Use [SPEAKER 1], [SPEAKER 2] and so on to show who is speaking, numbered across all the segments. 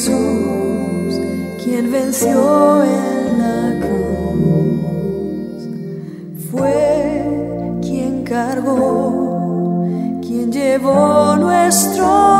[SPEAKER 1] Jesús, quien venció en la cruz, fue quien cargó, quien llevó nuestro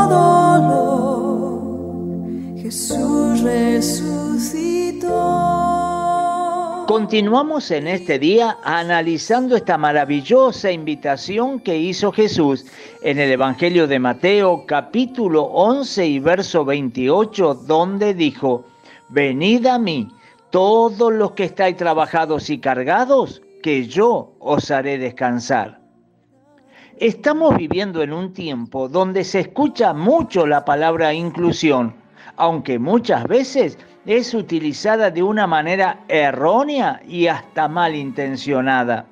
[SPEAKER 2] Continuamos en este día analizando esta maravillosa invitación que hizo Jesús en el Evangelio de Mateo capítulo 11 y verso 28, donde dijo, Venid a mí, todos los que estáis trabajados y cargados, que yo os haré descansar. Estamos viviendo en un tiempo donde se escucha mucho la palabra inclusión, aunque muchas veces es utilizada de una manera errónea y hasta malintencionada.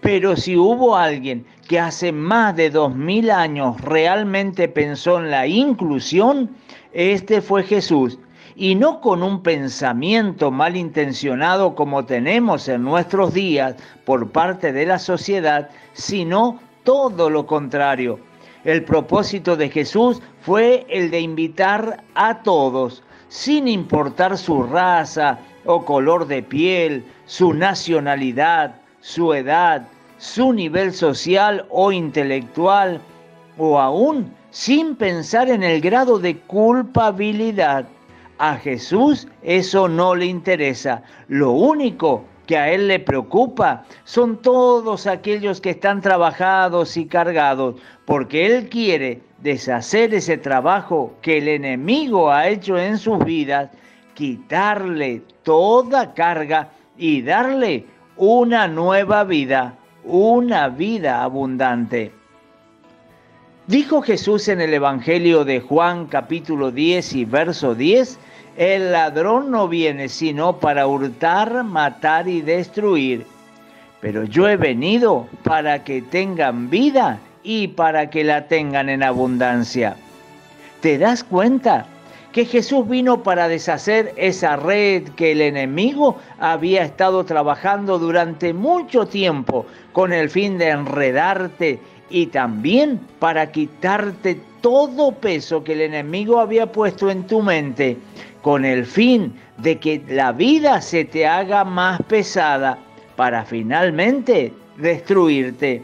[SPEAKER 2] Pero si hubo alguien que hace más de dos mil años realmente pensó en la inclusión, este fue Jesús. Y no con un pensamiento malintencionado como tenemos en nuestros días por parte de la sociedad, sino todo lo contrario. El propósito de Jesús fue el de invitar a todos, sin importar su raza o color de piel, su nacionalidad, su edad, su nivel social o intelectual, o aún sin pensar en el grado de culpabilidad. A Jesús eso no le interesa. Lo único que a Él le preocupa son todos aquellos que están trabajados y cargados, porque Él quiere deshacer ese trabajo que el enemigo ha hecho en sus vidas, quitarle toda carga y darle una nueva vida, una vida abundante. Dijo Jesús en el Evangelio de Juan capítulo 10 y verso 10, el ladrón no viene sino para hurtar, matar y destruir, pero yo he venido para que tengan vida y para que la tengan en abundancia. ¿Te das cuenta? que Jesús vino para deshacer esa red que el enemigo había estado trabajando durante mucho tiempo con el fin de enredarte y también para quitarte todo peso que el enemigo había puesto en tu mente con el fin de que la vida se te haga más pesada para finalmente destruirte.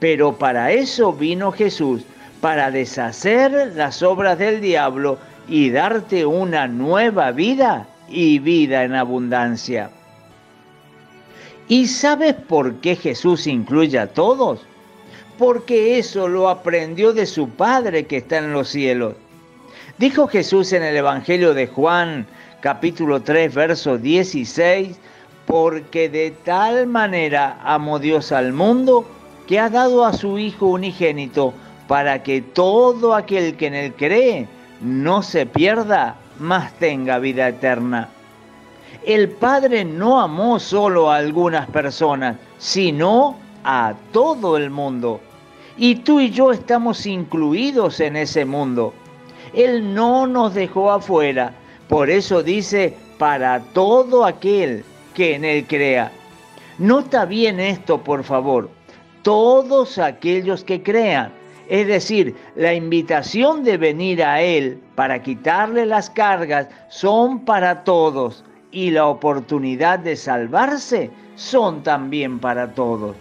[SPEAKER 2] Pero para eso vino Jesús, para deshacer las obras del diablo y darte una nueva vida y vida en abundancia. ¿Y sabes por qué Jesús incluye a todos? Porque eso lo aprendió de su Padre que está en los cielos. Dijo Jesús en el Evangelio de Juan, capítulo 3, verso 16, porque de tal manera amó Dios al mundo que ha dado a su Hijo unigénito para que todo aquel que en él cree no se pierda, mas tenga vida eterna. El Padre no amó solo a algunas personas, sino a todo el mundo. Y tú y yo estamos incluidos en ese mundo. Él no nos dejó afuera. Por eso dice, para todo aquel que en Él crea. Nota bien esto, por favor todos aquellos que crean. Es decir, la invitación de venir a Él para quitarle las cargas son para todos y la oportunidad de salvarse son también para todos.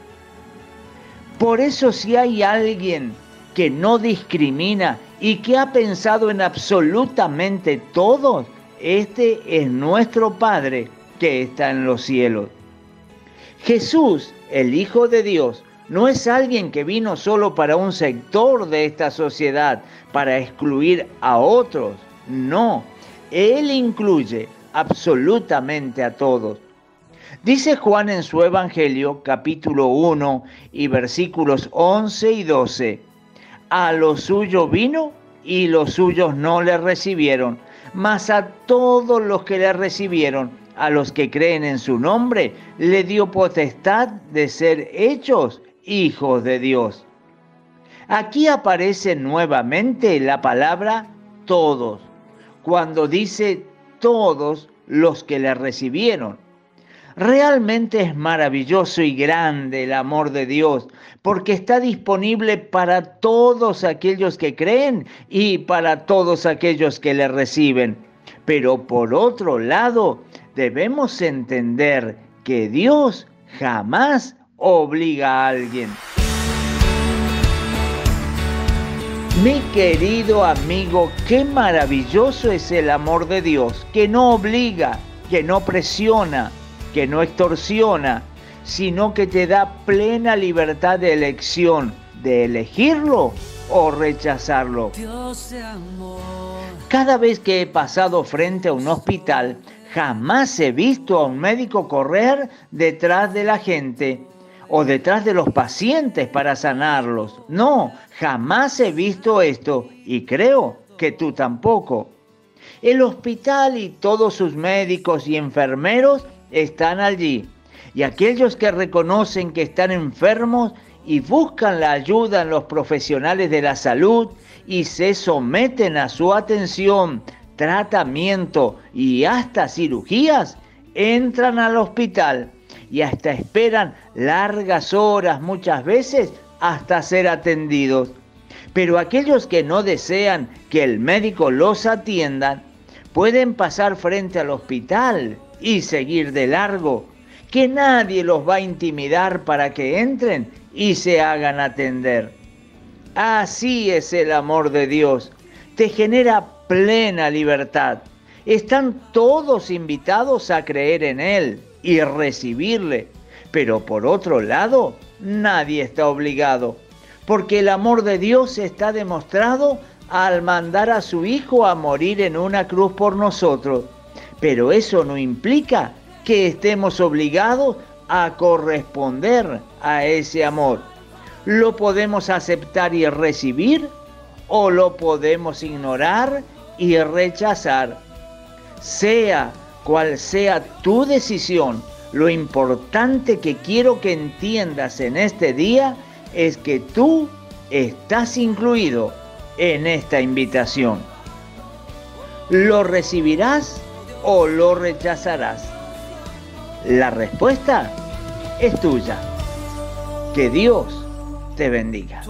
[SPEAKER 2] Por eso si hay alguien que no discrimina y que ha pensado en absolutamente todos, este es nuestro Padre que está en los cielos. Jesús, el Hijo de Dios, no es alguien que vino solo para un sector de esta sociedad, para excluir a otros. No, Él incluye absolutamente a todos. Dice Juan en su Evangelio, capítulo 1 y versículos 11 y 12, a los suyos vino y los suyos no le recibieron, mas a todos los que le recibieron, a los que creen en su nombre, le dio potestad de ser hechos hijos de Dios. Aquí aparece nuevamente la palabra todos, cuando dice todos los que le recibieron. Realmente es maravilloso y grande el amor de Dios, porque está disponible para todos aquellos que creen y para todos aquellos que le reciben. Pero por otro lado, debemos entender que Dios jamás obliga a alguien. Mi querido amigo, qué maravilloso es el amor de Dios, que no obliga, que no presiona, que no extorsiona, sino que te da plena libertad de elección, de elegirlo o rechazarlo. Cada vez que he pasado frente a un hospital, jamás he visto a un médico correr detrás de la gente o detrás de los pacientes para sanarlos. No, jamás he visto esto y creo que tú tampoco. El hospital y todos sus médicos y enfermeros están allí. Y aquellos que reconocen que están enfermos y buscan la ayuda en los profesionales de la salud y se someten a su atención, tratamiento y hasta cirugías, entran al hospital y hasta esperan largas horas muchas veces hasta ser atendidos. Pero aquellos que no desean que el médico los atienda, pueden pasar frente al hospital y seguir de largo, que nadie los va a intimidar para que entren y se hagan atender. Así es el amor de Dios, te genera plena libertad. Están todos invitados a creer en Él y recibirle. Pero por otro lado, nadie está obligado, porque el amor de Dios está demostrado al mandar a su Hijo a morir en una cruz por nosotros. Pero eso no implica que estemos obligados a corresponder a ese amor. Lo podemos aceptar y recibir o lo podemos ignorar y rechazar. Sea cual sea tu decisión, lo importante que quiero que entiendas en este día es que tú estás incluido en esta invitación. ¿Lo recibirás o lo rechazarás? La respuesta es tuya. Que Dios te bendiga.